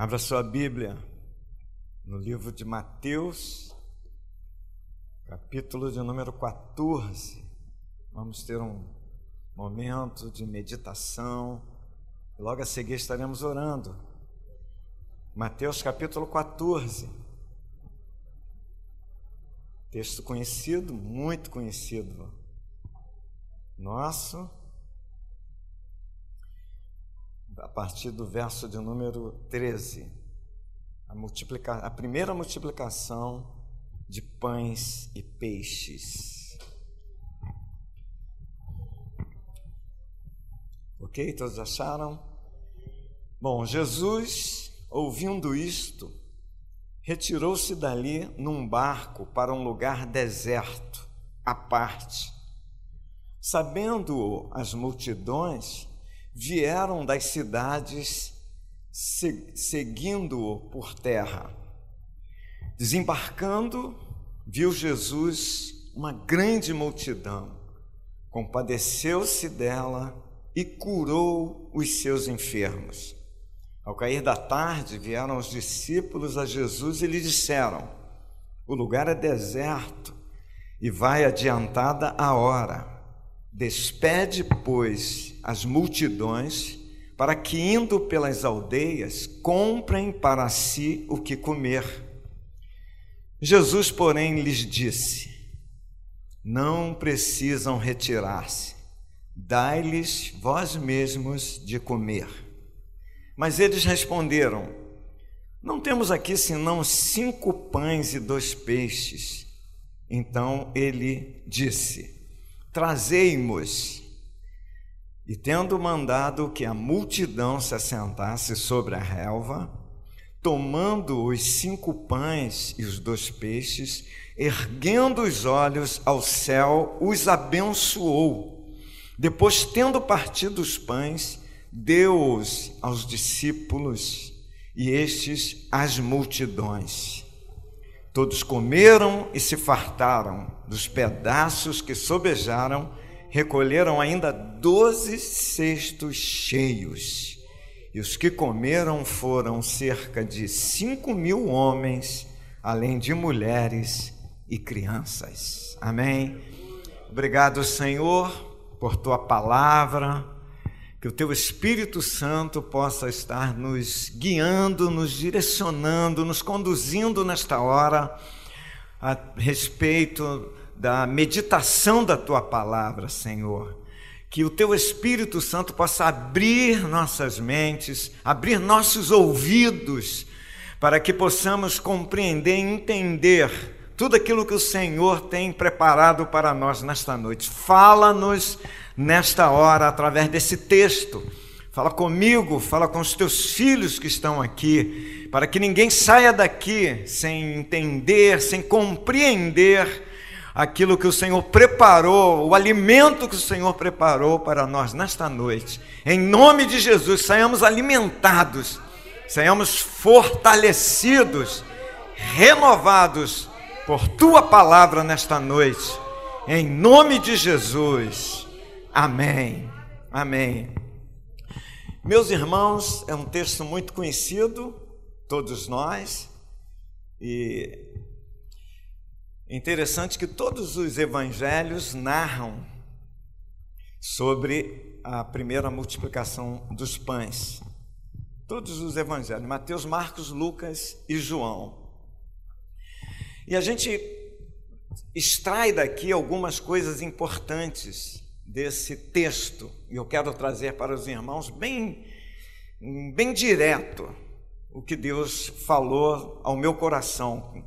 Abra sua Bíblia no livro de Mateus, capítulo de número 14. Vamos ter um momento de meditação. Logo a seguir estaremos orando. Mateus capítulo 14. Texto conhecido, muito conhecido. Nosso a partir do verso de número 13, a, multiplica, a primeira multiplicação de pães e peixes. Ok? Todos acharam? Bom, Jesus, ouvindo isto, retirou-se dali num barco para um lugar deserto, à parte. Sabendo as multidões, vieram das cidades seguindo-o por terra. Desembarcando, viu Jesus uma grande multidão, compadeceu-se dela e curou os seus enfermos. Ao cair da tarde, vieram os discípulos a Jesus e lhe disseram: O lugar é deserto e vai adiantada a hora. Despede, pois, as multidões, para que, indo pelas aldeias, comprem para si o que comer. Jesus, porém, lhes disse: Não precisam retirar-se, dai-lhes vós mesmos de comer. Mas eles responderam: Não temos aqui senão cinco pães e dois peixes. Então ele disse: Trazei-mos. E tendo mandado que a multidão se assentasse sobre a relva, tomando os cinco pães e os dois peixes, erguendo os olhos ao céu, os abençoou. Depois, tendo partido os pães, deu-os aos discípulos e estes às multidões. Todos comeram e se fartaram dos pedaços que sobejaram, recolheram ainda doze cestos cheios. E os que comeram foram cerca de cinco mil homens, além de mulheres e crianças. Amém. Obrigado, Senhor, por tua palavra que o teu Espírito Santo possa estar nos guiando, nos direcionando, nos conduzindo nesta hora a respeito da meditação da tua palavra, Senhor. Que o teu Espírito Santo possa abrir nossas mentes, abrir nossos ouvidos, para que possamos compreender e entender tudo aquilo que o Senhor tem preparado para nós nesta noite. Fala-nos nesta hora através desse texto. Fala comigo, fala com os teus filhos que estão aqui, para que ninguém saia daqui sem entender, sem compreender aquilo que o Senhor preparou, o alimento que o Senhor preparou para nós nesta noite. Em nome de Jesus, saiamos alimentados, saiamos fortalecidos, renovados por tua palavra nesta noite. Em nome de Jesus. Amém. Amém. Meus irmãos, é um texto muito conhecido, todos nós, e interessante que todos os evangelhos narram sobre a primeira multiplicação dos pães. Todos os evangelhos, Mateus, Marcos, Lucas e João. E a gente extrai daqui algumas coisas importantes desse texto, e eu quero trazer para os irmãos bem, bem direto o que Deus falou ao meu coração.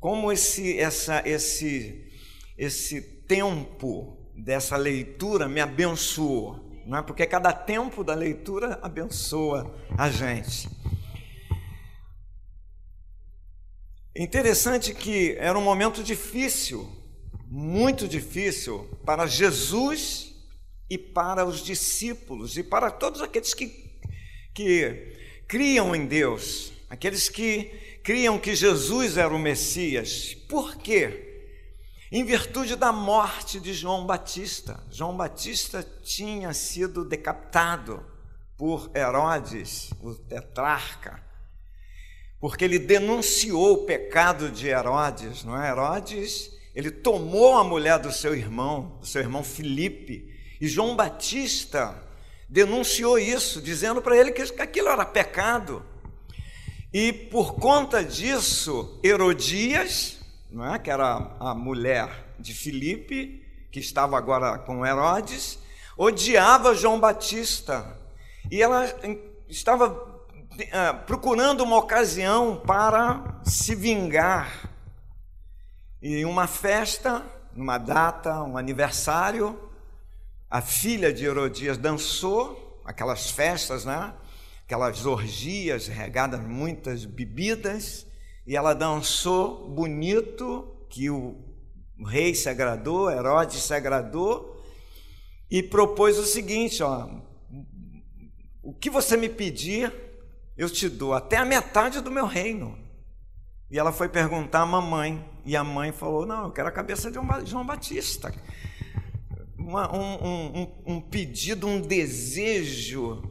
Como esse, essa, esse, esse tempo dessa leitura me abençoou, não é? Porque cada tempo da leitura abençoa a gente. Interessante que era um momento difícil muito difícil para Jesus e para os discípulos e para todos aqueles que, que criam em Deus, aqueles que criam que Jesus era o Messias. Por quê? Em virtude da morte de João Batista. João Batista tinha sido decapitado por Herodes, o tetrarca, porque ele denunciou o pecado de Herodes, não é? Herodes, ele tomou a mulher do seu irmão, do seu irmão Filipe, e João Batista denunciou isso, dizendo para ele que aquilo era pecado. E por conta disso, Herodias, é? que era a mulher de Filipe, que estava agora com Herodes, odiava João Batista. E ela estava ah, procurando uma ocasião para se vingar. E em uma festa, numa data, um aniversário, a filha de Herodias dançou, aquelas festas, né? Aquelas orgias regadas muitas bebidas, e ela dançou bonito, que o rei se agradou, Herodes se agradou, e propôs o seguinte: ó, o que você me pedir, eu te dou até a metade do meu reino. E ela foi perguntar à mamãe, e a mãe falou: Não, eu quero a cabeça de João Batista. Uma, um, um, um pedido, um desejo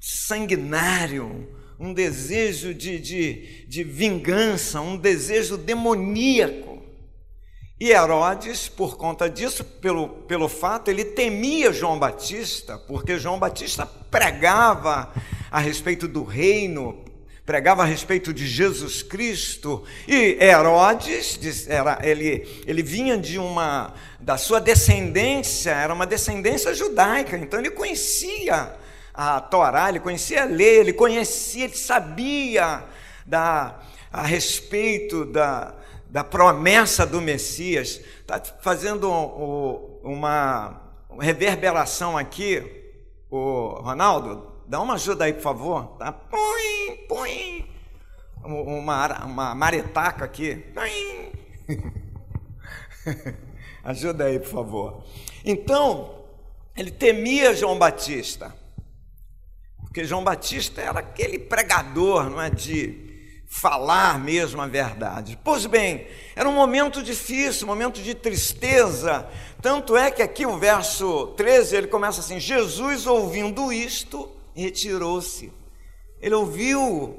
sanguinário, um desejo de, de, de vingança, um desejo demoníaco. E Herodes, por conta disso, pelo, pelo fato, ele temia João Batista, porque João Batista pregava a respeito do reino, pregava a respeito de Jesus Cristo. E Herodes, era, ele, ele vinha de uma, da sua descendência, era uma descendência judaica, então ele conhecia a Torá, ele conhecia a lei, ele conhecia, ele sabia da, a respeito da da promessa do Messias, está fazendo uma reverberação aqui, o Ronaldo, dá uma ajuda aí, por favor. Tá? Põe, põe. Uma, uma maretaca aqui. ajuda aí, por favor. Então, ele temia João Batista, porque João Batista era aquele pregador, não é, de falar mesmo a verdade. Pois bem, era um momento difícil, um momento de tristeza. Tanto é que aqui o verso 13 ele começa assim: Jesus, ouvindo isto, retirou-se. Ele ouviu,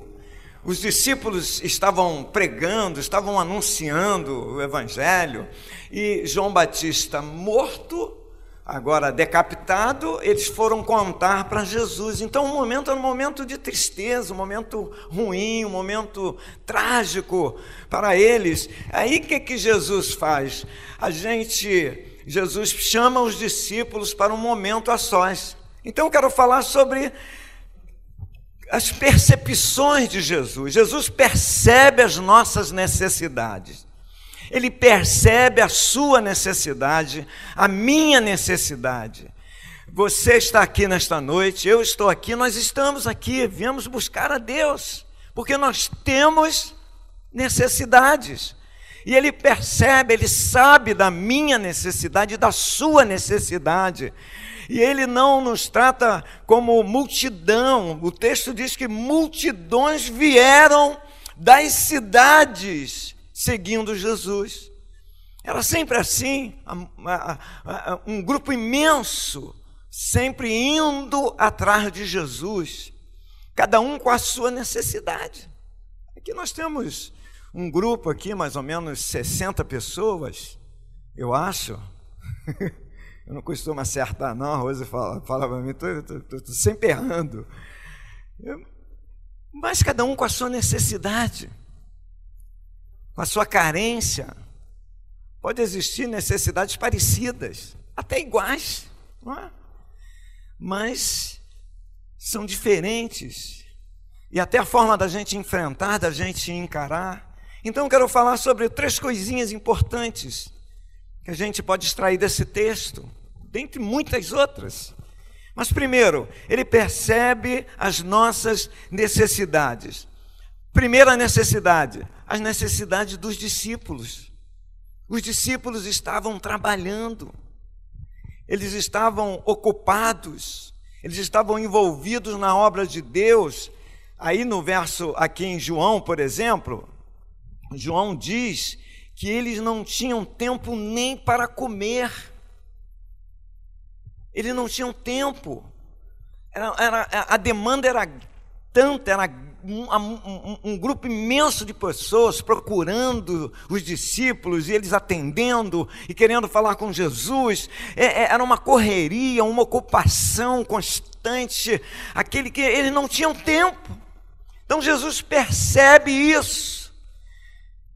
os discípulos estavam pregando, estavam anunciando o Evangelho, e João Batista morto agora decapitado, eles foram contar para Jesus. Então o momento era um momento de tristeza, um momento ruim, um momento trágico para eles. Aí o que, que Jesus faz? A gente, Jesus chama os discípulos para um momento a sós. Então eu quero falar sobre as percepções de Jesus. Jesus percebe as nossas necessidades ele percebe a sua necessidade, a minha necessidade. Você está aqui nesta noite, eu estou aqui, nós estamos aqui, viemos buscar a Deus, porque nós temos necessidades. E ele percebe, ele sabe da minha necessidade, da sua necessidade. E ele não nos trata como multidão. O texto diz que multidões vieram das cidades seguindo Jesus. Era sempre assim, um grupo imenso, sempre indo atrás de Jesus, cada um com a sua necessidade. Aqui nós temos um grupo aqui, mais ou menos 60 pessoas, eu acho. Eu não costumo acertar, não. A Rose fala, fala para mim, estou sempre errando. Eu, mas cada um com a sua necessidade com a sua carência. Pode existir necessidades parecidas, até iguais, é? mas são diferentes. E até a forma da gente enfrentar, da gente encarar. Então, quero falar sobre três coisinhas importantes que a gente pode extrair desse texto, dentre muitas outras. Mas, primeiro, ele percebe as nossas necessidades. Primeira necessidade, as necessidades dos discípulos. Os discípulos estavam trabalhando, eles estavam ocupados, eles estavam envolvidos na obra de Deus. Aí no verso aqui em João, por exemplo, João diz que eles não tinham tempo nem para comer. Eles não tinham tempo. Era, era, a demanda era tanta, era um, um, um, grupo imenso de pessoas procurando os discípulos e eles atendendo e querendo falar com Jesus. É, é, era uma correria, uma ocupação constante, aquele que eles não tinham tempo. Então Jesus percebe isso.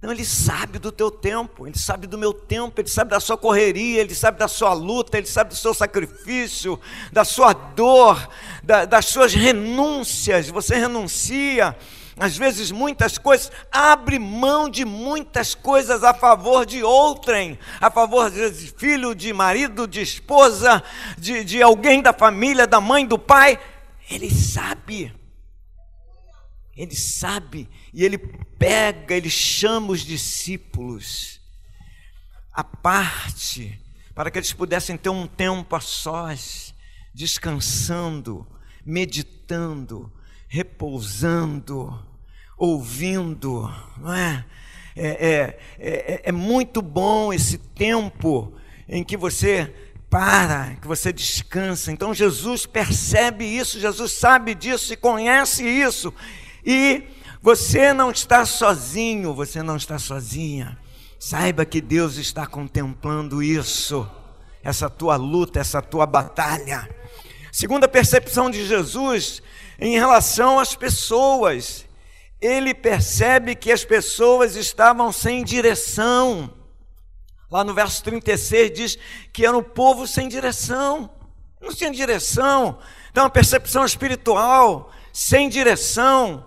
Ele sabe do teu tempo, ele sabe do meu tempo, ele sabe da sua correria, ele sabe da sua luta, ele sabe do seu sacrifício, da sua dor, da, das suas renúncias. Você renuncia, às vezes, muitas coisas, abre mão de muitas coisas a favor de outrem, a favor de filho, de marido, de esposa, de, de alguém da família, da mãe, do pai. Ele sabe. Ele sabe e ele pega, ele chama os discípulos à parte, para que eles pudessem ter um tempo a sós, descansando, meditando, repousando, ouvindo, não é? É, é, é, é muito bom esse tempo em que você para, que você descansa. Então Jesus percebe isso, Jesus sabe disso e conhece isso, e você não está sozinho, você não está sozinha. Saiba que Deus está contemplando isso, essa tua luta, essa tua batalha. Segunda percepção de Jesus em relação às pessoas, ele percebe que as pessoas estavam sem direção. Lá no verso 36 diz que era um povo sem direção, não tinha direção. Então, a percepção espiritual, sem direção,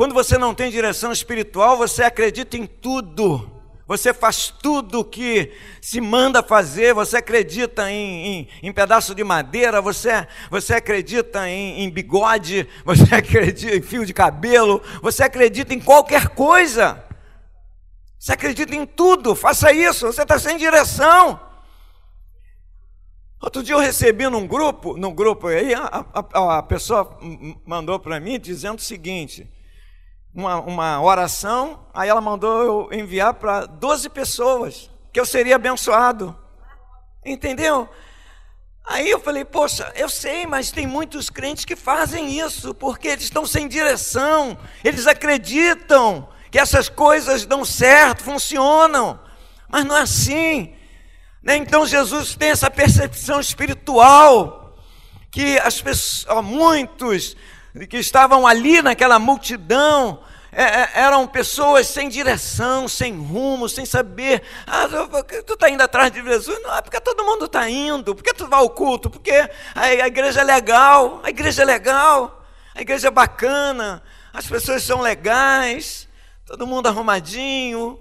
quando você não tem direção espiritual, você acredita em tudo. Você faz tudo o que se manda fazer, você acredita em, em, em, pedaço de madeira, você, você acredita em, em bigode, você acredita em fio de cabelo, você acredita em qualquer coisa. Você acredita em tudo, faça isso, você está sem direção. Outro dia eu recebi num grupo, num grupo aí, a, a, a pessoa mandou para mim dizendo o seguinte: uma, uma oração, aí ela mandou eu enviar para 12 pessoas, que eu seria abençoado. Entendeu? Aí eu falei, poxa, eu sei, mas tem muitos crentes que fazem isso, porque eles estão sem direção, eles acreditam que essas coisas dão certo, funcionam, mas não é assim. Né? Então Jesus tem essa percepção espiritual, que as pessoas, muitos que estavam ali naquela multidão, é, é, eram pessoas sem direção, sem rumo, sem saber. Ah, tu está indo atrás de Jesus? Não, é porque todo mundo está indo. Por que tu vai ao culto? Porque a, a igreja é legal, a igreja é legal, a igreja é bacana, as pessoas são legais, todo mundo arrumadinho.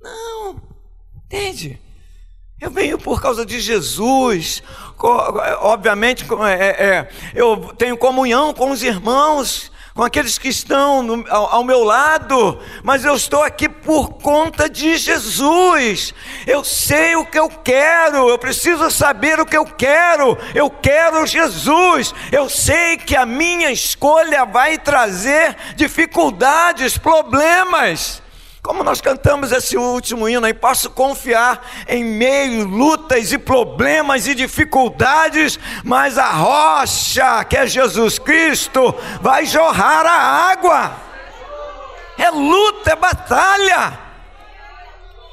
Não, entende? Eu venho por causa de Jesus. Obviamente, é, é, eu tenho comunhão com os irmãos, com aqueles que estão no, ao, ao, meu lado, mas eu estou aqui por conta de Jesus. Eu sei o que eu quero, eu preciso saber o que eu quero. Eu quero Jesus. Eu sei que a minha escolha vai trazer dificuldades, problemas. Como nós cantamos esse último hino aí, posso confiar em meio lutas e problemas e dificuldades, mas a rocha, que é Jesus Cristo, vai jorrar a água. É luta, é batalha.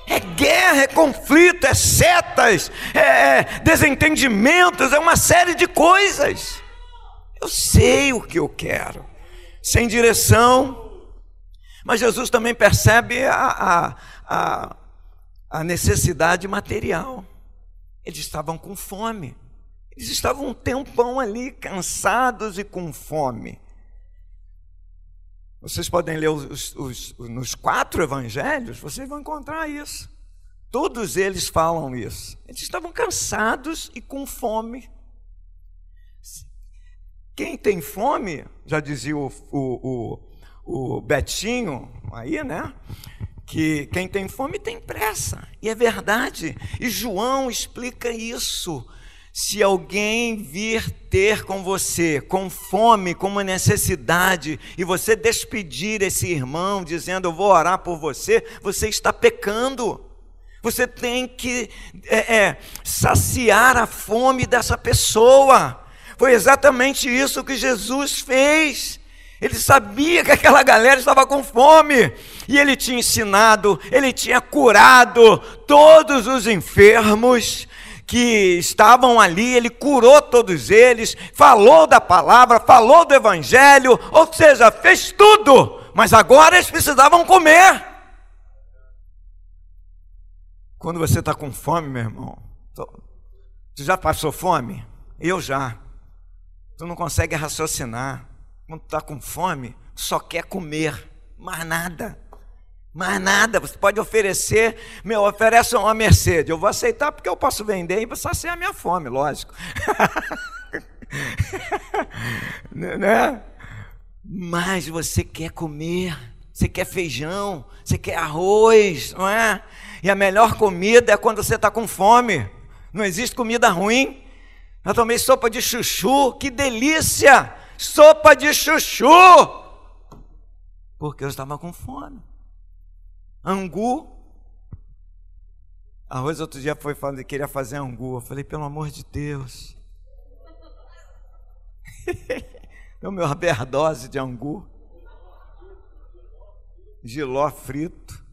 É guerra, é conflito, é setas, é, é desentendimentos, é uma série de coisas. Eu sei o que eu quero. Sem direção, mas Jesus também percebe a, a, a, a necessidade material. Eles estavam com fome. Eles estavam um tempão ali, cansados e com fome. Vocês podem ler os, os, nos quatro evangelhos, vocês vão encontrar isso. Todos eles falam isso. Eles estavam cansados e com fome. Quem tem fome, já dizia o, o, o Betinho aí, né? Que quem tem fome tem pressa. E é verdade. E João explica isso. Se alguém vir ter com você com fome, com uma necessidade, e você despedir esse irmão dizendo eu vou orar por você, você está pecando. Você tem que é, é, saciar a fome dessa pessoa. Foi exatamente isso que Jesus fez. Ele sabia que aquela galera estava com fome. E ele tinha ensinado, ele tinha curado todos os enfermos que estavam ali, ele curou todos eles, falou da palavra, falou do evangelho, ou seja, fez tudo, mas agora eles precisavam comer. Quando você está com fome, meu irmão, tu já passou fome? Eu já. Tu não consegue raciocinar. Quando está com fome, só quer comer, mais nada. Mais nada, você pode oferecer, meu, oferece uma Mercedes, eu vou aceitar porque eu posso vender e saciar a minha fome, lógico. né? Mas você quer comer, você quer feijão, você quer arroz, não é? E a melhor comida é quando você está com fome. Não existe comida ruim. Eu tomei sopa de chuchu, que delícia! Sopa de chuchu! Porque eu estava com fome angu. A Rosa outro dia foi falando que queria fazer angu. Eu falei, pelo amor de Deus. Deu meu aberdose de angu. Giló frito.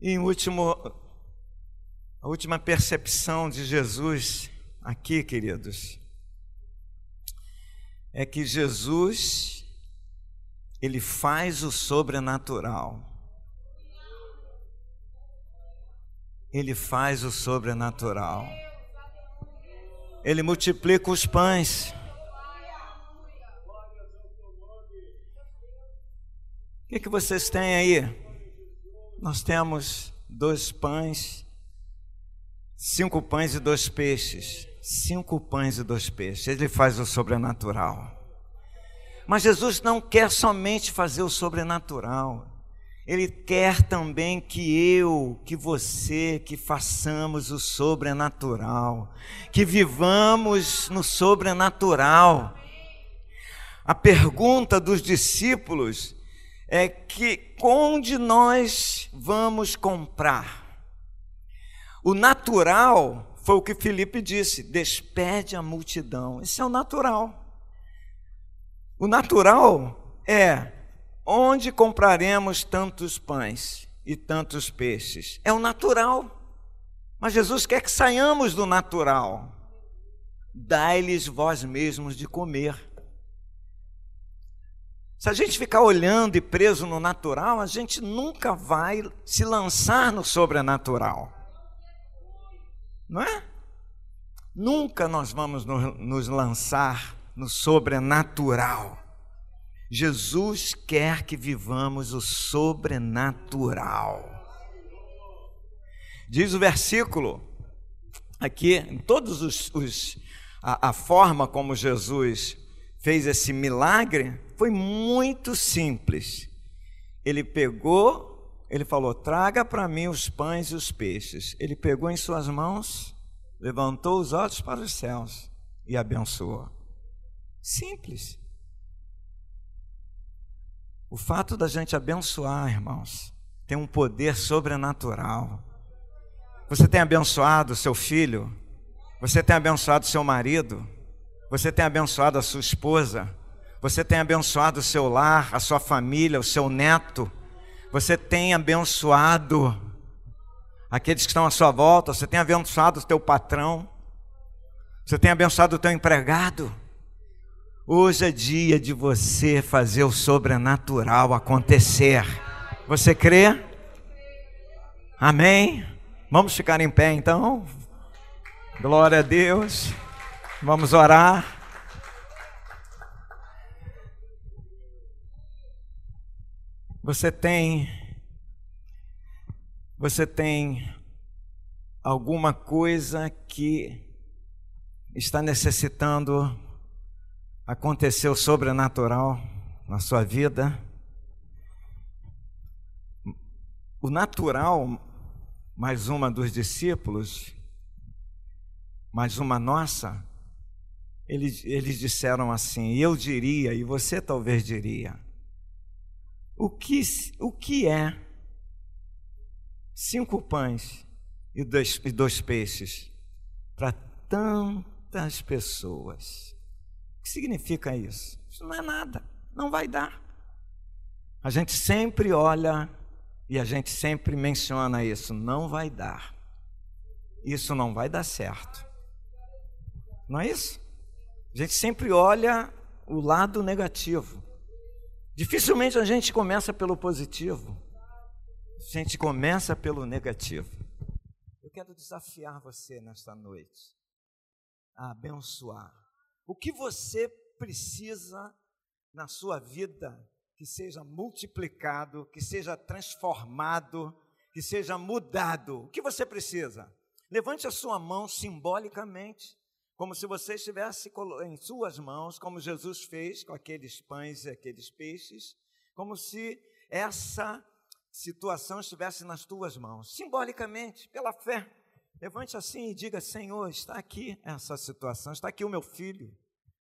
E em último, a última percepção de Jesus aqui, queridos, é que Jesus ele faz o sobrenatural. Ele faz o sobrenatural. Ele multiplica os pães. O que, que vocês têm aí? Nós temos dois pães, cinco pães e dois peixes. Cinco pães e dois peixes. Ele faz o sobrenatural. Mas Jesus não quer somente fazer o sobrenatural. Ele quer também que eu, que você, que façamos o sobrenatural, que vivamos no sobrenatural. A pergunta dos discípulos é que onde nós vamos comprar? O natural foi o que Felipe disse: despede a multidão. Esse é o natural. O natural é onde compraremos tantos pães e tantos peixes? É o natural. Mas Jesus quer que saiamos do natural. Dai-lhes vós mesmos de comer. Se a gente ficar olhando e preso no natural, a gente nunca vai se lançar no sobrenatural. Não é? Nunca nós vamos nos lançar no sobrenatural. Jesus quer que vivamos o sobrenatural. Diz o versículo aqui, em todos os, os a, a forma como Jesus fez esse milagre foi muito simples. Ele pegou, ele falou: Traga para mim os pães e os peixes. Ele pegou em suas mãos, levantou os olhos para os céus e abençoou. Simples. O fato da gente abençoar, irmãos, tem um poder sobrenatural. Você tem abençoado seu filho, você tem abençoado seu marido, você tem abençoado a sua esposa, você tem abençoado o seu lar, a sua família, o seu neto, você tem abençoado aqueles que estão à sua volta, você tem abençoado o teu patrão, você tem abençoado o teu empregado. Hoje é dia de você fazer o sobrenatural acontecer. Você crê? Amém? Vamos ficar em pé então? Glória a Deus. Vamos orar. Você tem você tem alguma coisa que está necessitando aconteceu sobrenatural na sua vida. O natural, mais uma dos discípulos, mais uma nossa, eles, eles disseram assim: eu diria, e você talvez diria, o que, o que é cinco pães e dois, e dois peixes para tão Quantas pessoas? O que significa isso? Isso não é nada, não vai dar. A gente sempre olha e a gente sempre menciona isso, não vai dar. Isso não vai dar certo. Não é isso? A gente sempre olha o lado negativo. Dificilmente a gente começa pelo positivo. A gente começa pelo negativo. Eu quero desafiar você nesta noite a abençoar. O que você precisa na sua vida que seja multiplicado, que seja transformado, que seja mudado? O que você precisa? Levante a sua mão simbolicamente como se você estivesse em suas mãos, como Jesus fez com aqueles pães e aqueles peixes, como se essa situação estivesse nas tuas mãos, simbolicamente, pela fé. Levante assim e diga: Senhor, está aqui essa situação, está aqui o meu filho,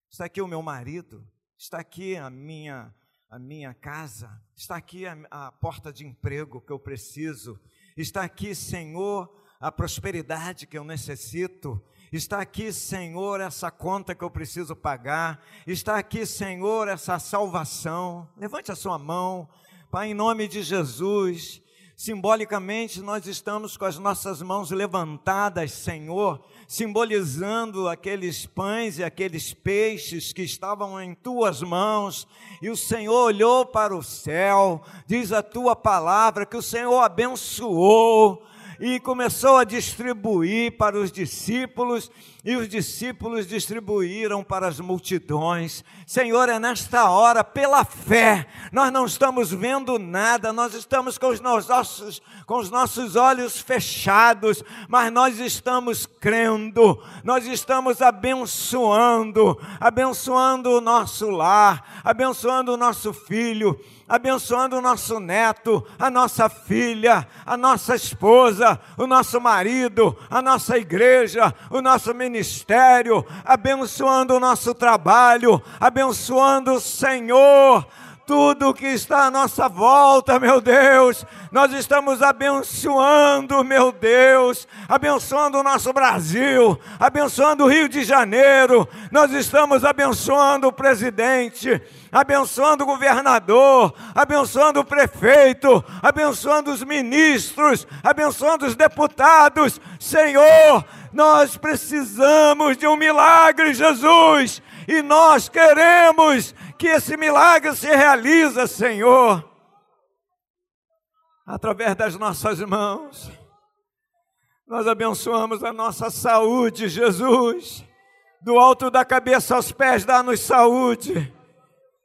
está aqui o meu marido, está aqui a minha a minha casa, está aqui a, a porta de emprego que eu preciso, está aqui, Senhor, a prosperidade que eu necessito, Está aqui, Senhor, essa conta que eu preciso pagar. Está aqui, Senhor, essa salvação. Levante a sua mão, Pai, em nome de Jesus. Simbolicamente, nós estamos com as nossas mãos levantadas, Senhor, simbolizando aqueles pães e aqueles peixes que estavam em tuas mãos. E o Senhor olhou para o céu, diz a tua palavra que o Senhor abençoou e começou a distribuir para os discípulos, e os discípulos distribuíram para as multidões. Senhor, é nesta hora, pela fé, nós não estamos vendo nada, nós estamos com os nossos, com os nossos olhos fechados, mas nós estamos crendo, nós estamos abençoando, abençoando o nosso lar, abençoando o nosso filho abençoando o nosso neto, a nossa filha, a nossa esposa, o nosso marido, a nossa igreja, o nosso ministério, abençoando o nosso trabalho, abençoando o Senhor tudo que está à nossa volta, meu Deus. Nós estamos abençoando, meu Deus, abençoando o nosso Brasil, abençoando o Rio de Janeiro. Nós estamos abençoando o presidente, abençoando o governador, abençoando o prefeito, abençoando os ministros, abençoando os deputados. Senhor, nós precisamos de um milagre, Jesus, e nós queremos que esse milagre se realiza, Senhor, através das nossas mãos. Nós abençoamos a nossa saúde, Jesus. Do alto da cabeça aos pés, dá-nos saúde.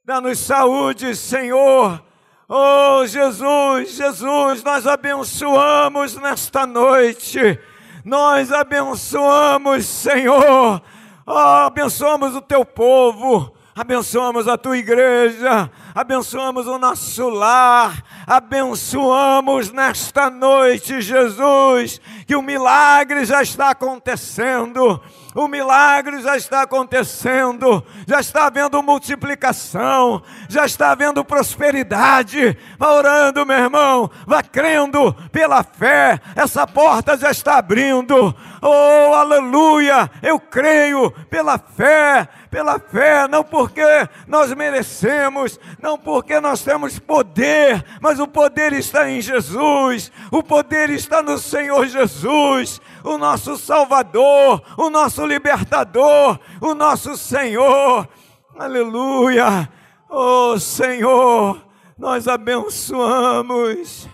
Dá-nos saúde, Senhor. Oh, Jesus, Jesus, nós abençoamos nesta noite. Nós abençoamos, Senhor. Oh, abençoamos o teu povo abençoamos a tua igreja, abençoamos o nosso lar, abençoamos nesta noite, Jesus, que o milagre já está acontecendo. O milagre já está acontecendo, já está havendo multiplicação, já está havendo prosperidade. Vá orando, meu irmão, vá crendo pela fé, essa porta já está abrindo. Oh, aleluia! Eu creio pela fé, pela fé, não porque nós merecemos, não porque nós temos poder, mas o poder está em Jesus, o poder está no Senhor Jesus, o nosso Salvador, o nosso libertador, o nosso Senhor. Aleluia! Oh Senhor, nós abençoamos.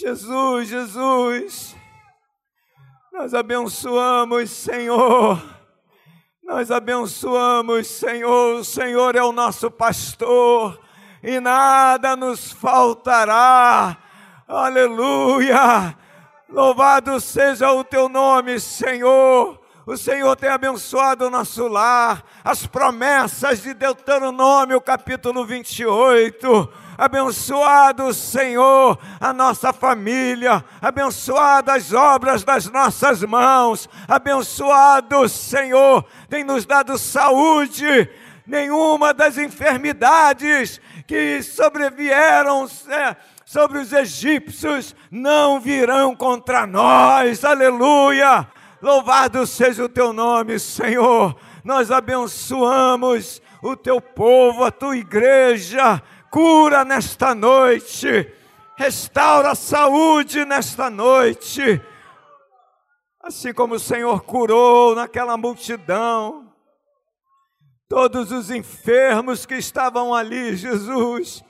Jesus, Jesus, nós abençoamos, Senhor. Nós abençoamos, Senhor. O Senhor é o nosso pastor e nada nos faltará. Aleluia. Louvado seja o teu nome, Senhor. O Senhor tem abençoado o nosso lar, as promessas de Deuteronômio, capítulo 28 abençoado Senhor a nossa família, abençoado as obras das nossas mãos, abençoado Senhor, tem nos dado saúde, nenhuma das enfermidades que sobrevieram é, sobre os egípcios não virão contra nós, aleluia. Louvado seja o teu nome, Senhor. Nós abençoamos o teu povo, a tua igreja. Cura nesta noite. Restaura a saúde nesta noite. Assim como o Senhor curou naquela multidão, todos os enfermos que estavam ali, Jesus,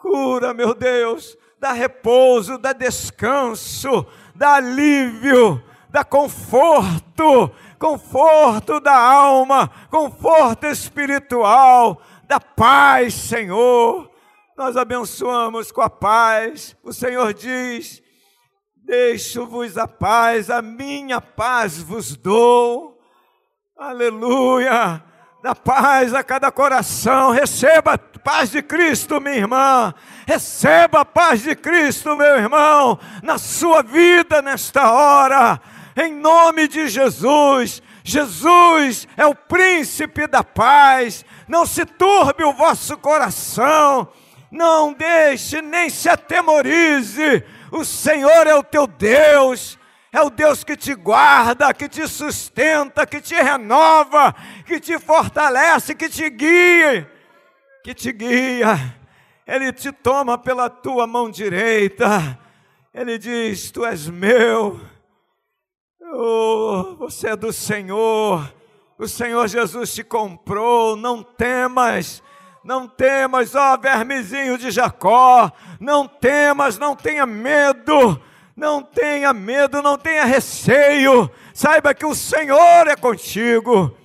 cura, meu Deus, dá repouso, dá descanso, dá alívio, dá conforto, conforto da alma, conforto espiritual, da paz, Senhor. Nós abençoamos com a paz. O Senhor diz: Deixo-vos a paz, a minha paz vos dou. Aleluia! Da paz a cada coração, receba a paz de Cristo, minha irmã. Receba a paz de Cristo, meu irmão, na sua vida nesta hora. Em nome de Jesus. Jesus é o príncipe da paz. Não se turbe o vosso coração. Não deixe nem se atemorize o Senhor é o teu Deus, é o Deus que te guarda, que te sustenta, que te renova, que te fortalece, que te guia, que te guia. Ele te toma pela tua mão direita. Ele diz: Tu és meu. Oh, você é do Senhor. O Senhor Jesus te comprou. Não temas não temas, ó vermezinho de Jacó, não temas, não tenha medo, não tenha medo, não tenha receio, saiba que o Senhor é contigo,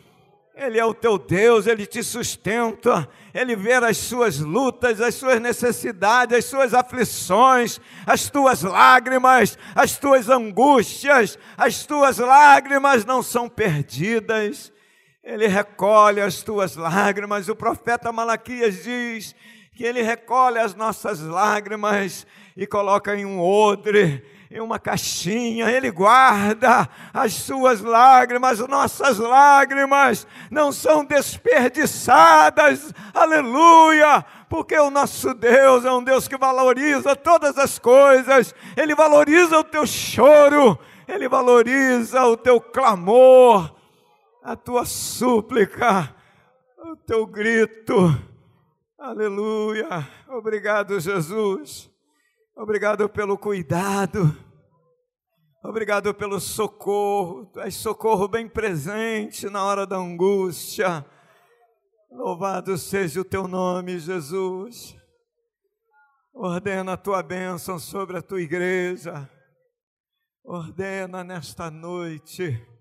Ele é o teu Deus, Ele te sustenta, Ele vê as suas lutas, as suas necessidades, as suas aflições, as tuas lágrimas, as tuas angústias, as tuas lágrimas não são perdidas, ele recolhe as tuas lágrimas. O profeta Malaquias diz que ele recolhe as nossas lágrimas e coloca em um odre, em uma caixinha. Ele guarda as suas lágrimas, nossas lágrimas não são desperdiçadas. Aleluia! Porque o nosso Deus é um Deus que valoriza todas as coisas. Ele valoriza o teu choro, ele valoriza o teu clamor a tua súplica, o teu grito. Aleluia. Obrigado, Jesus. Obrigado pelo cuidado. Obrigado pelo socorro. Tu és socorro bem presente na hora da angústia. Louvado seja o teu nome, Jesus. Ordena a tua bênção sobre a tua igreja. Ordena nesta noite